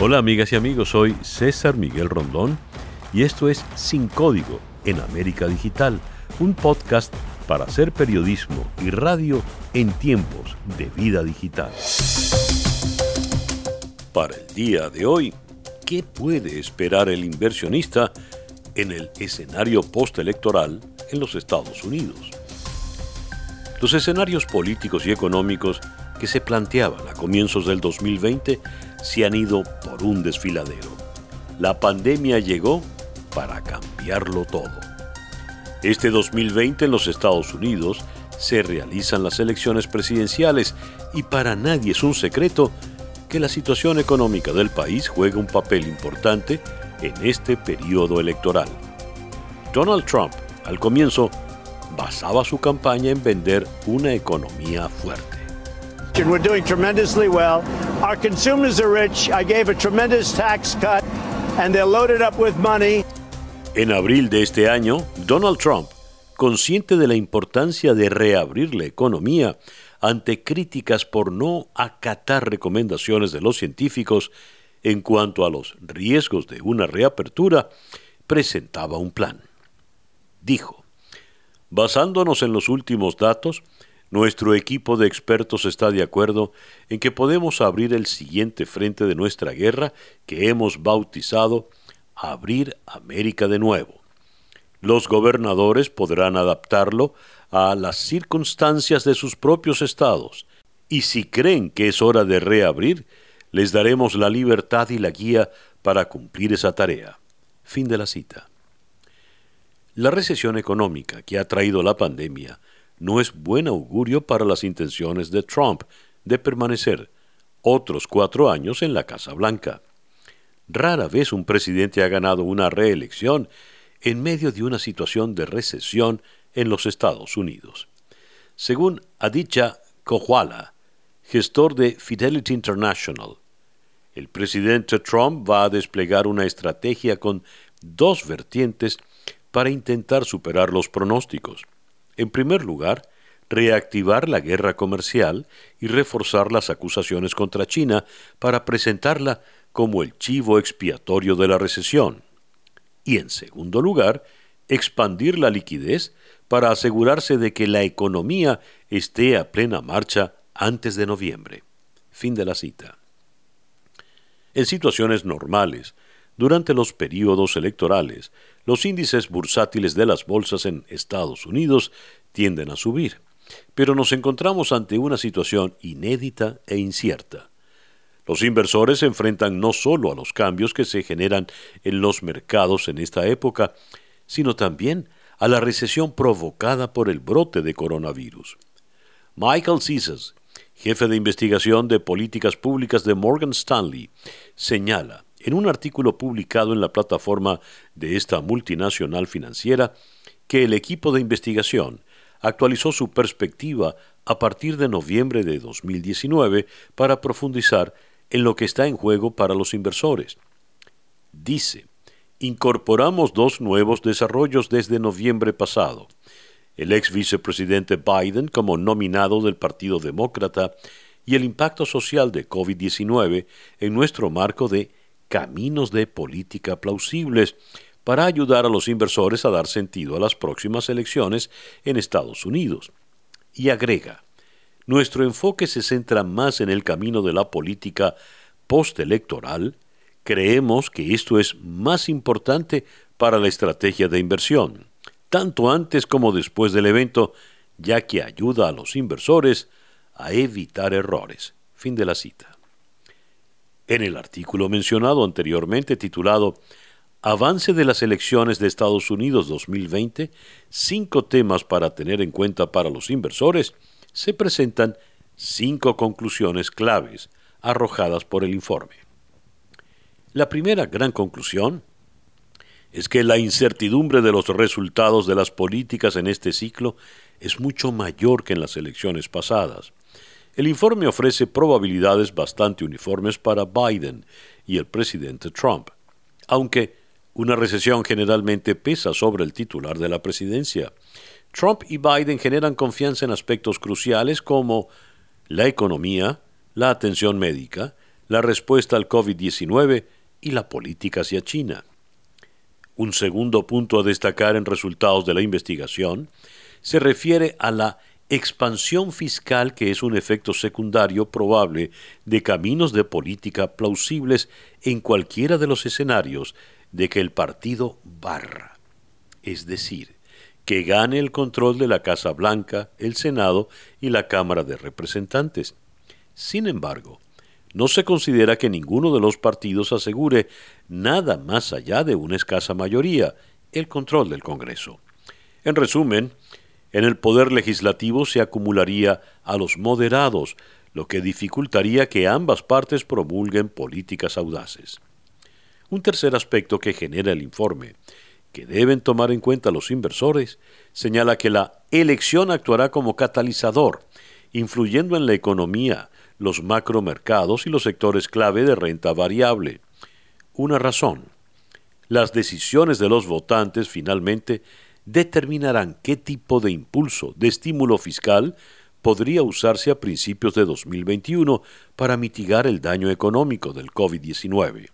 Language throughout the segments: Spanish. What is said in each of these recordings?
Hola amigas y amigos, soy César Miguel Rondón y esto es Sin Código en América Digital, un podcast para hacer periodismo y radio en tiempos de vida digital. Para el día de hoy, ¿qué puede esperar el inversionista en el escenario postelectoral en los Estados Unidos? Los escenarios políticos y económicos que se planteaban a comienzos del 2020 se han ido por un desfiladero. La pandemia llegó para cambiarlo todo. Este 2020 en los Estados Unidos se realizan las elecciones presidenciales y para nadie es un secreto que la situación económica del país juega un papel importante en este periodo electoral. Donald Trump, al comienzo, basaba su campaña en vender una economía fuerte. We're doing tremendously well. Our consumers are rich. I gave a tremendous tax cut and they're loaded up with money. En abril de este año, Donald Trump, consciente de la importancia de reabrir la economía ante críticas por no acatar recomendaciones de los científicos en cuanto a los riesgos de una reapertura, presentaba un plan. Dijo, basándonos en los últimos datos, nuestro equipo de expertos está de acuerdo en que podemos abrir el siguiente frente de nuestra guerra que hemos bautizado Abrir América de nuevo. Los gobernadores podrán adaptarlo a las circunstancias de sus propios estados, y si creen que es hora de reabrir, les daremos la libertad y la guía para cumplir esa tarea. Fin de la cita. La recesión económica que ha traído la pandemia no es buen augurio para las intenciones de Trump de permanecer otros cuatro años en la Casa Blanca. Rara vez un presidente ha ganado una reelección en medio de una situación de recesión en los Estados Unidos. Según Aditya Kohwala, gestor de Fidelity International, el presidente Trump va a desplegar una estrategia con dos vertientes para intentar superar los pronósticos. En primer lugar, reactivar la guerra comercial y reforzar las acusaciones contra China para presentarla como el chivo expiatorio de la recesión. Y en segundo lugar, expandir la liquidez para asegurarse de que la economía esté a plena marcha antes de noviembre. Fin de la cita. En situaciones normales, durante los periodos electorales, los índices bursátiles de las bolsas en Estados Unidos tienden a subir, pero nos encontramos ante una situación inédita e incierta. Los inversores se enfrentan no solo a los cambios que se generan en los mercados en esta época, sino también a la recesión provocada por el brote de coronavirus. Michael Caesars, jefe de investigación de políticas públicas de Morgan Stanley, señala en un artículo publicado en la plataforma de esta multinacional financiera que el equipo de investigación actualizó su perspectiva a partir de noviembre de 2019 para profundizar en lo que está en juego para los inversores. Dice, incorporamos dos nuevos desarrollos desde noviembre pasado. El ex vicepresidente Biden como nominado del Partido Demócrata y el impacto social de COVID-19 en nuestro marco de caminos de política plausibles para ayudar a los inversores a dar sentido a las próximas elecciones en Estados Unidos. Y agrega, nuestro enfoque se centra más en el camino de la política postelectoral. Creemos que esto es más importante para la estrategia de inversión, tanto antes como después del evento, ya que ayuda a los inversores a evitar errores. Fin de la cita. En el artículo mencionado anteriormente titulado Avance de las elecciones de Estados Unidos 2020, cinco temas para tener en cuenta para los inversores, se presentan cinco conclusiones claves arrojadas por el informe. La primera gran conclusión es que la incertidumbre de los resultados de las políticas en este ciclo es mucho mayor que en las elecciones pasadas. El informe ofrece probabilidades bastante uniformes para Biden y el presidente Trump, aunque una recesión generalmente pesa sobre el titular de la presidencia. Trump y Biden generan confianza en aspectos cruciales como la economía, la atención médica, la respuesta al COVID-19 y la política hacia China. Un segundo punto a destacar en resultados de la investigación se refiere a la expansión fiscal que es un efecto secundario probable de caminos de política plausibles en cualquiera de los escenarios de que el partido barra, es decir, que gane el control de la Casa Blanca, el Senado y la Cámara de Representantes. Sin embargo, no se considera que ninguno de los partidos asegure nada más allá de una escasa mayoría, el control del Congreso. En resumen, en el poder legislativo se acumularía a los moderados, lo que dificultaría que ambas partes promulguen políticas audaces. Un tercer aspecto que genera el informe, que deben tomar en cuenta los inversores, señala que la elección actuará como catalizador, influyendo en la economía, los macromercados y los sectores clave de renta variable. Una razón. Las decisiones de los votantes finalmente determinarán qué tipo de impulso de estímulo fiscal podría usarse a principios de 2021 para mitigar el daño económico del COVID-19.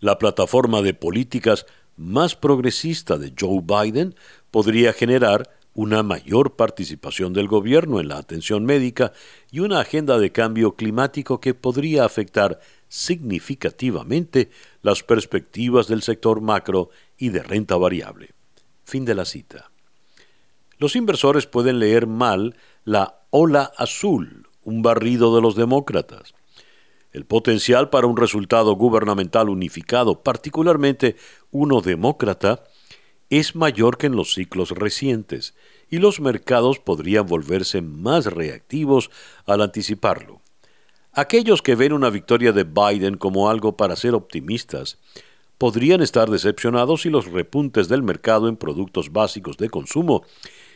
La plataforma de políticas más progresista de Joe Biden podría generar una mayor participación del gobierno en la atención médica y una agenda de cambio climático que podría afectar significativamente las perspectivas del sector macro y de renta variable. Fin de la cita. Los inversores pueden leer mal la ola azul, un barrido de los demócratas. El potencial para un resultado gubernamental unificado, particularmente uno demócrata, es mayor que en los ciclos recientes, y los mercados podrían volverse más reactivos al anticiparlo. Aquellos que ven una victoria de Biden como algo para ser optimistas podrían estar decepcionados si los repuntes del mercado en productos básicos de consumo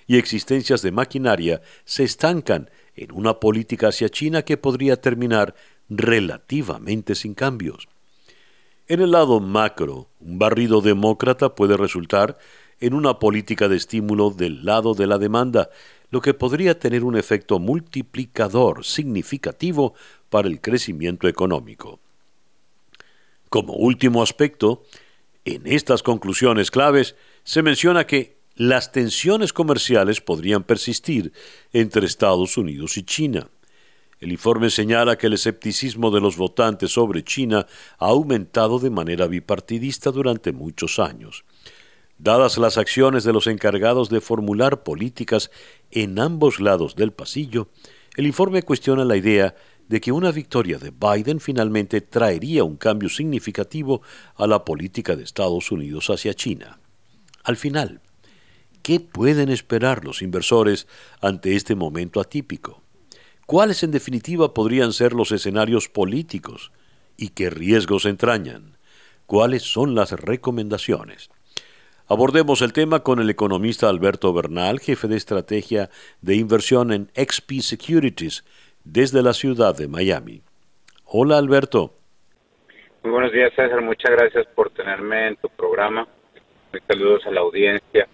y existencias de maquinaria se estancan en una política hacia China que podría terminar relativamente sin cambios. En el lado macro, un barrido demócrata puede resultar en una política de estímulo del lado de la demanda, lo que podría tener un efecto multiplicador significativo para el crecimiento económico. Como último aspecto, en estas conclusiones claves se menciona que las tensiones comerciales podrían persistir entre Estados Unidos y China. El informe señala que el escepticismo de los votantes sobre China ha aumentado de manera bipartidista durante muchos años. Dadas las acciones de los encargados de formular políticas en ambos lados del pasillo, el informe cuestiona la idea de que una victoria de Biden finalmente traería un cambio significativo a la política de Estados Unidos hacia China. Al final, ¿qué pueden esperar los inversores ante este momento atípico? ¿Cuáles en definitiva podrían ser los escenarios políticos y qué riesgos entrañan? ¿Cuáles son las recomendaciones? Abordemos el tema con el economista Alberto Bernal, jefe de estrategia de inversión en XP Securities, desde la ciudad de Miami. Hola Alberto. Muy buenos días César, muchas gracias por tenerme en tu programa. saludos a la audiencia.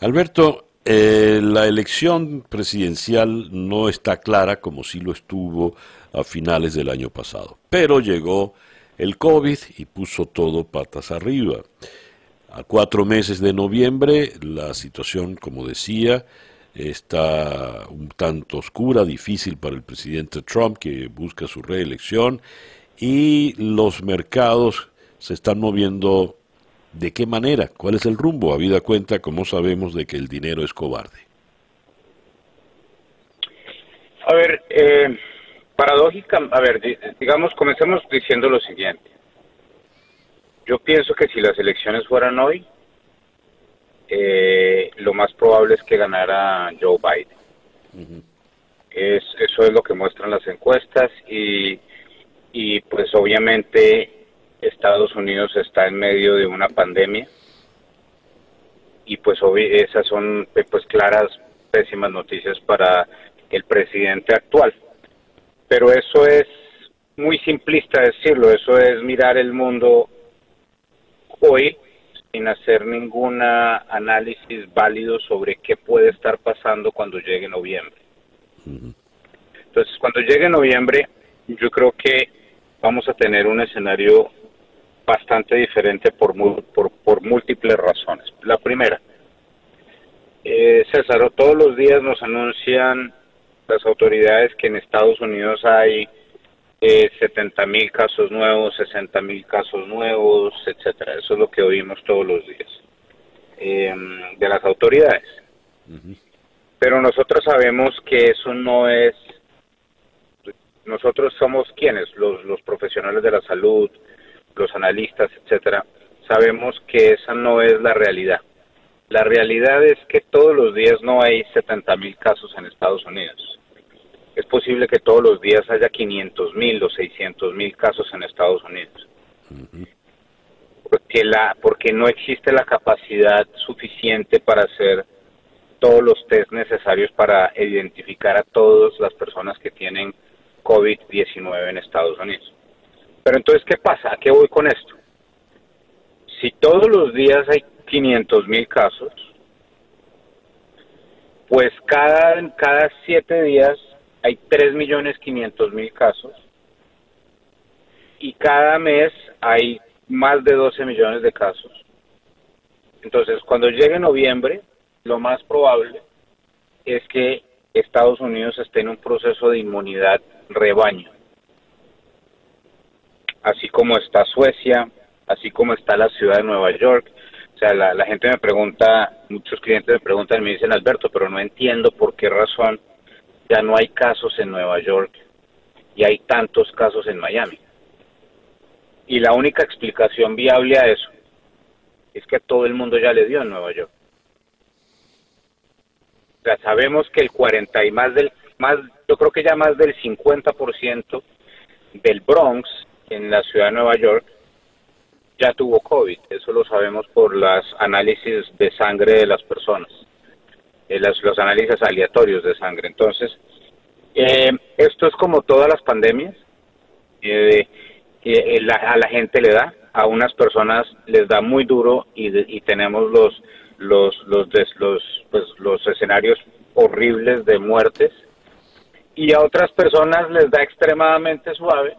Alberto, eh, la elección presidencial no está clara como si lo estuvo a finales del año pasado, pero llegó el COVID y puso todo patas arriba. A cuatro meses de noviembre, la situación, como decía, está un tanto oscura, difícil para el presidente Trump que busca su reelección y los mercados se están moviendo de qué manera, cuál es el rumbo, habida cuenta, como sabemos, de que el dinero es cobarde. A ver, eh, paradójica, a ver, digamos, comencemos diciendo lo siguiente. Yo pienso que si las elecciones fueran hoy, eh, lo más probable es que ganara Joe Biden. es, eso es lo que muestran las encuestas y, y pues obviamente Estados Unidos está en medio de una pandemia y pues esas son pues claras pésimas noticias para el presidente actual. Pero eso es muy simplista decirlo, eso es mirar el mundo hoy sin hacer ningún análisis válido sobre qué puede estar pasando cuando llegue noviembre. Entonces, cuando llegue noviembre, yo creo que vamos a tener un escenario bastante diferente por, por, por múltiples razones. La primera, eh, César, todos los días nos anuncian las autoridades que en Estados Unidos hay eh, 70 mil casos nuevos, 60 mil casos nuevos, etcétera. Eso es lo que oímos todos los días em, de las autoridades. Pero nosotros sabemos que eso no es. Nosotros somos quienes, los, los profesionales de la salud, los analistas, etcétera. Sabemos que esa no es la realidad. La realidad es que todos los días no hay 70 mil casos en Estados Unidos es posible que todos los días haya 500 mil o 600 mil casos en Estados Unidos. Porque, la, porque no existe la capacidad suficiente para hacer todos los test necesarios para identificar a todas las personas que tienen COVID-19 en Estados Unidos. Pero entonces, ¿qué pasa? ¿A qué voy con esto? Si todos los días hay 500 mil casos, pues cada, cada siete días hay 3.500.000 casos y cada mes hay más de 12 millones de casos. Entonces, cuando llegue noviembre, lo más probable es que Estados Unidos esté en un proceso de inmunidad rebaño. Así como está Suecia, así como está la ciudad de Nueva York. O sea, la, la gente me pregunta, muchos clientes me preguntan me dicen, Alberto, pero no entiendo por qué razón ya no hay casos en Nueva York y hay tantos casos en Miami. Y la única explicación viable a eso es que todo el mundo ya le dio en Nueva York. O sea, sabemos que el 40 y más del, más, yo creo que ya más del 50% del Bronx en la ciudad de Nueva York ya tuvo COVID. Eso lo sabemos por los análisis de sangre de las personas. Eh, los, análisis aleatorios de sangre. Entonces, eh, esto es como todas las pandemias, eh, a la gente le da, a unas personas les da muy duro y, tenemos los los los, los, pues, los escenarios horribles de muertes y a otras personas les da extremadamente suave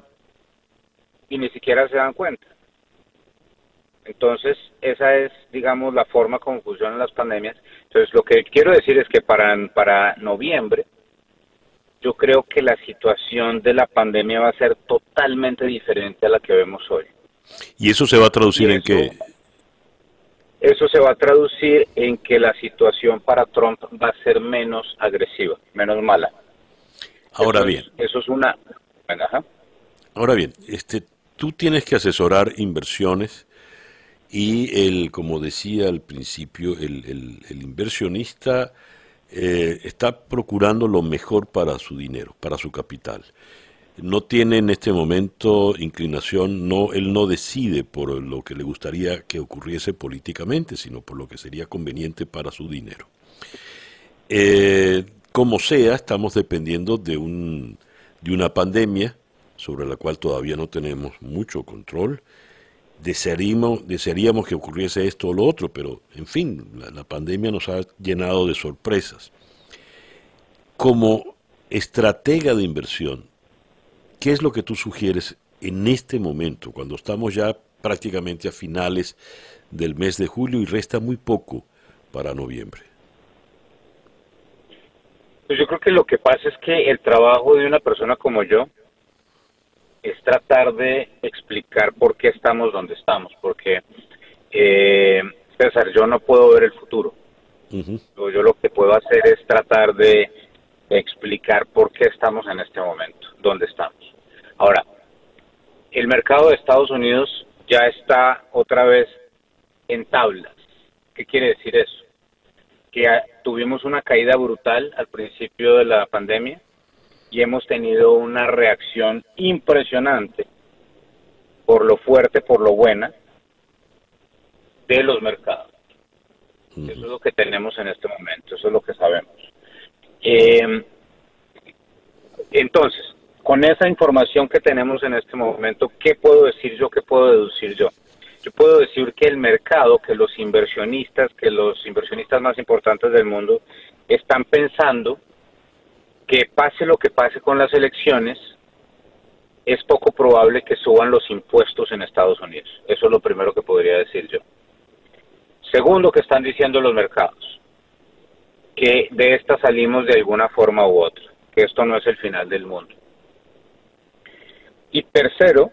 y ni siquiera se dan cuenta. Entonces, esa es, digamos, la forma como funcionan las pandemias. Entonces, lo que quiero decir es que para, para noviembre, yo creo que la situación de la pandemia va a ser totalmente diferente a la que vemos hoy. ¿Y eso se va a traducir en qué? Eso se va a traducir en que la situación para Trump va a ser menos agresiva, menos mala. Ahora bien. eso es una... Ahora bien, este, tú tienes que asesorar inversiones y el, como decía al principio, el, inversionista eh, está procurando lo mejor para su dinero, para su capital. No tiene en este momento inclinación, no, él no decide por lo que le gustaría que ocurriese políticamente, sino por lo que sería conveniente para su dinero. Eh, como sea, estamos dependiendo de, un, de una pandemia sobre la cual todavía no tenemos mucho control desearíamos, desearíamos que ocurriese esto o lo otro, pero en fin, la, pandemia nos ha llenado de sorpresas. Como estratega de inversión, ¿qué es lo que tú sugieres en este momento, cuando estamos ya prácticamente a finales del mes de julio y resta muy poco para noviembre? Pues yo creo que lo que pasa es que el trabajo de una persona como yo, es tratar de explicar por qué estamos donde estamos, porque eh, César, yo no puedo ver el futuro. Yo lo que puedo hacer es tratar de explicar por qué estamos en este momento, dónde estamos. Ahora, el mercado de Estados Unidos ya está otra vez en tablas. ¿Qué quiere decir eso? Que tuvimos una caída brutal al principio de la pandemia, y hemos tenido una reacción impresionante por lo fuerte, por lo buena de los mercados. Eso es lo que tenemos en este momento, eso es lo que sabemos. Em, entonces, con esa información que tenemos en este momento, ¿qué puedo decir yo? ¿Qué puedo deducir yo? Yo puedo decir que el mercado, que los inversionistas, que los inversionistas más importantes del mundo están pensando que pase lo que pase con las elecciones, es poco probable que suban los impuestos en Estados Unidos. Eso es lo primero que podría decir yo. Segundo, que están diciendo los mercados, que de esta salimos de alguna forma u otra, que esto no es el final del mundo. Y tercero,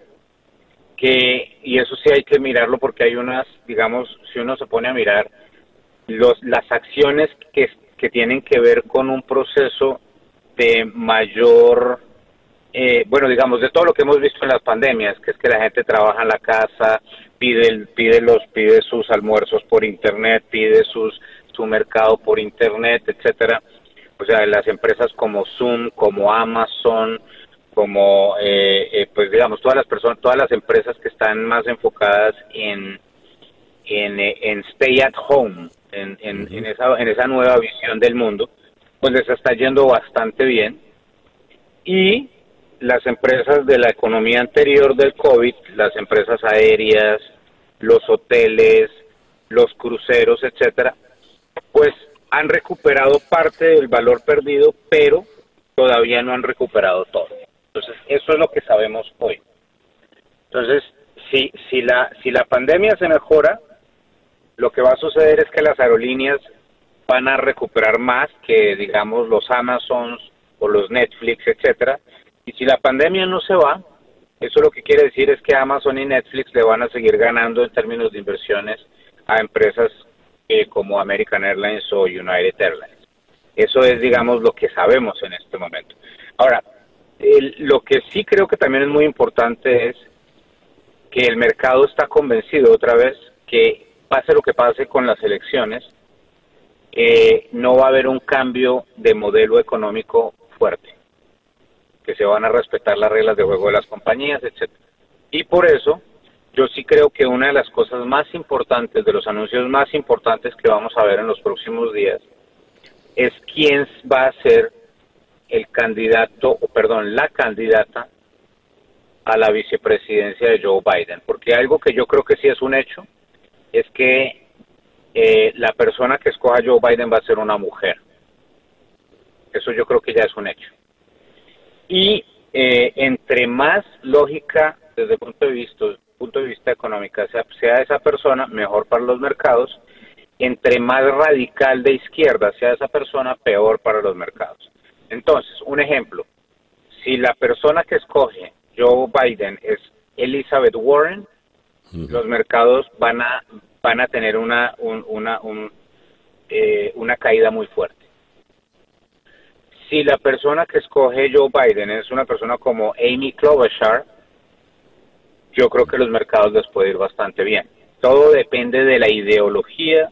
que, y eso sí hay que mirarlo porque hay unas, digamos, si uno se pone a mirar, las acciones que, que tienen que ver con un proceso de mayor eh, bueno, digamos, de todo lo que hemos visto en las pandemias, que es que la gente trabaja en la casa, pide, pide, los, pide sus almuerzos por internet, pide sus, su mercado por internet, etcétera. O sea, las empresas como Zoom, como Amazon, como, eh, eh, pues digamos, todas las personas, todas las empresas que están más enfocadas en, en, en stay at home, en, en, en, esa, en esa nueva visión del mundo, pues les está yendo bastante bien. Y las empresas de la economía anterior del COVID, las empresas aéreas, los hoteles, los cruceros, etcétera, pues han recuperado parte del valor perdido, pero todavía no han recuperado todo. Entonces, eso es lo que sabemos hoy. Entonces, si, si, la, si la pandemia se mejora, lo que va a suceder es que las aerolíneas van a recuperar más que, digamos, los Amazons o los Netflix, etcétera, y si la pandemia no se va, eso lo que quiere decir es que Amazon y Netflix le van a seguir ganando en términos de inversiones a empresas eh, como American Airlines o United Airlines. Eso es, digamos, lo que sabemos en este momento. Ahora, lo que sí creo que también es muy importante es que el mercado está convencido otra vez que pase lo que pase con las elecciones, eh, no va a haber un cambio de modelo económico fuerte que se van a respetar las reglas de juego de las compañías, etcétera. Y por eso yo sí creo que una de las cosas más importantes, de los anuncios más importantes que vamos a ver en los próximos días, es quién va a ser el candidato, o perdón, la candidata a la vicepresidencia de Joe Biden. Porque algo que yo creo que sí es un hecho, es que eh, la persona que escoja Joe Biden va a ser una mujer. Eso yo creo que ya es un hecho y eh, entre más lógica desde el punto de vista, punto de vista económico sea, sea esa persona, mejor para los mercados, entre más radical de izquierda sea esa persona, peor para los mercados. Entonces, un ejemplo, si la persona que escoge Joe Biden es Elizabeth Warren, los mercados van a van a tener una una eh, una caída muy fuerte si la persona que escoge Joe Biden es una persona como Amy Klobuchar, yo creo que los mercados les puede ir bastante bien. Todo depende de la ideología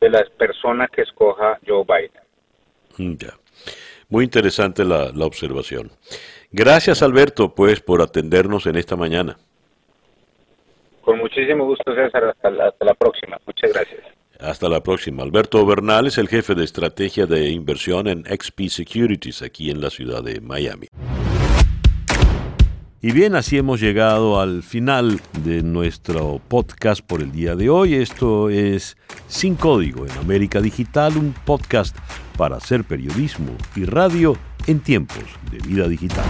de la persona que escoja Joe Biden. Mm, ya. Muy interesante la, la observación. Gracias Alberto, pues, por atendernos en esta mañana. Con muchísimo gusto, César. Hasta la próxima. Muchas gracias. Hasta la próxima. Alberto Bernal es el jefe de estrategia de inversión en XP Securities aquí en la ciudad de Miami. Y bien, así hemos llegado al final de nuestro podcast por el día de hoy. Esto es Sin Código en América Digital, un podcast para hacer periodismo y radio en tiempos de vida digital.